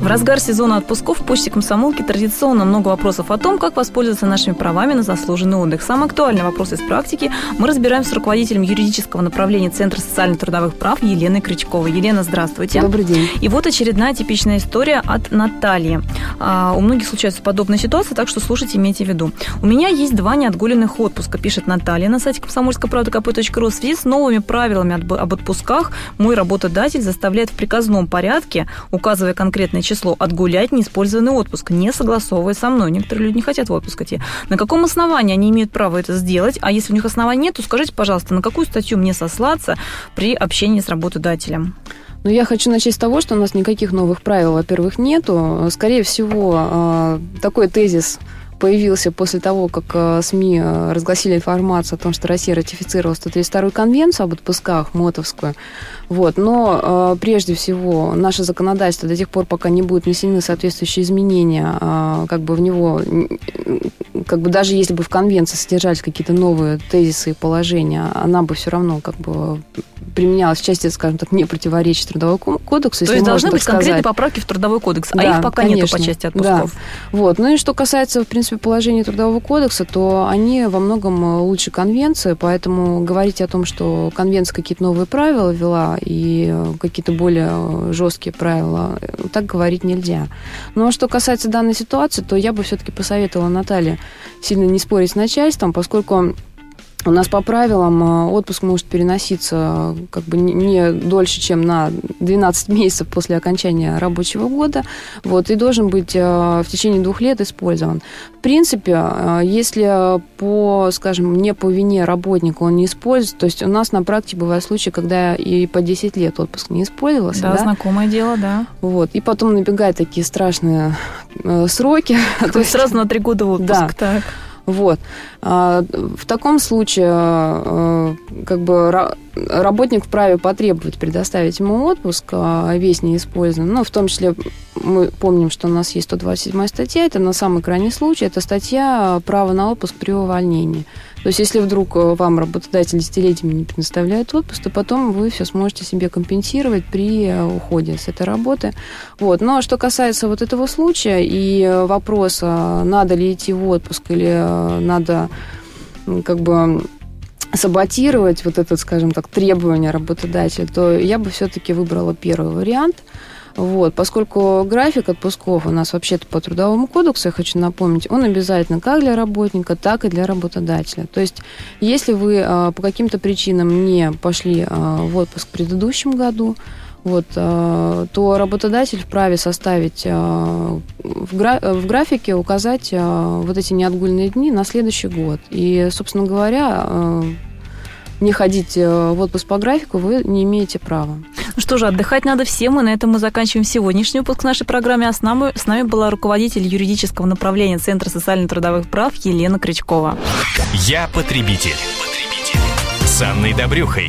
В разгар сезона отпусков в почте комсомолки традиционно много вопросов о том, как воспользоваться нашими правами на заслуженный отдых. Самый актуальный вопрос из практики мы разбираем с руководителем юридического направления Центра социально-трудовых прав Еленой Крючковой. Елена, здравствуйте. Добрый день. И вот очередная типичная история от Натальи. А, у многих случаются подобные ситуации, так что слушайте, имейте в виду. У меня есть два неотгуленных отпуска, пишет Наталья на сайте комсомольской правды кп.ру. В связи с новыми правилами об отпусках мой работодатель заставляет в приказном порядке, указывая конкретные число отгулять неиспользованный отпуск, не согласовывая со мной. Некоторые люди не хотят в отпуск идти. На каком основании они имеют право это сделать? А если у них оснований нет, то скажите, пожалуйста, на какую статью мне сослаться при общении с работодателем? Ну, я хочу начать с того, что у нас никаких новых правил, во-первых, нету. Скорее всего, а, такой тезис появился после того, как э, СМИ э, разгласили информацию о том, что Россия ратифицировала 132-ю конвенцию об отпусках, мотовскую. Вот. Но э, прежде всего наше законодательство до тех пор, пока не будут внесены соответствующие изменения, как бы в него, как бы даже если бы в конвенции содержались какие-то новые тезисы и положения, она бы все равно как бы применялась в части, скажем так, не противоречит трудовому кодексу. То есть должны быть конкретные поправки в трудовой кодекс, да, а их пока конечно, нету по части отпусков. Да. Вот. Ну и что касается, в принципе, положений трудового кодекса, то они во многом э, лучше конвенции, поэтому говорить о том, что конвенция какие-то новые правила ввела и э, какие-то более э, жесткие правила, так говорить нельзя. Но ну, а что касается данной ситуации, то я бы все-таки посоветовала Наталье сильно не спорить с начальством, поскольку у нас по правилам э, отпуск может переноситься э, как бы не дольше, чем на 12 месяцев после окончания рабочего года, вот, и должен быть э, в течение двух лет использован. В принципе, если по, скажем, не по вине работника он не используется, то есть у нас на практике бывают случаи, когда и по 10 лет отпуск не использовался. Да, да? знакомое дело, да. Вот, и потом набегают такие страшные сроки. То есть сразу на три года отпуск, да. так. Вот. А, в таком случае а, как бы работник вправе потребовать предоставить ему отпуск, а весь не использован. Ну, в том числе мы помним, что у нас есть 127 статья, это на самый крайний случай, это статья «Право на отпуск при увольнении». То есть, если вдруг э, вам работодатель десятилетиями не предоставляет отпуск, то потом вы все сможете себе компенсировать при э, уходе с этой работы. Вот. Но что касается вот этого случая и э, вопроса, надо ли идти в отпуск или надо как бы саботировать вот это, скажем так, требование работодателя, то я бы все-таки выбрала первый вариант – вот, поскольку график отпусков у нас вообще-то по трудовому кодексу, я хочу напомнить, он обязательно как для работника, так и для работодателя. То есть, если вы а, по каким-то причинам не пошли а, в отпуск в предыдущем году, вот, а, то работодатель вправе составить в, графике, указать вот эти неотгульные дни на следующий год. И, собственно говоря, не ходить в отпуск по графику вы не имеете права. Ну что же, отдыхать надо всем, и на этом мы заканчиваем сегодняшний выпуск нашей программы. А с нами, с нами была руководитель юридического направления Центра социально-трудовых прав Елена Крючкова. Я потребитель. потребитель. С Анной Добрюхой.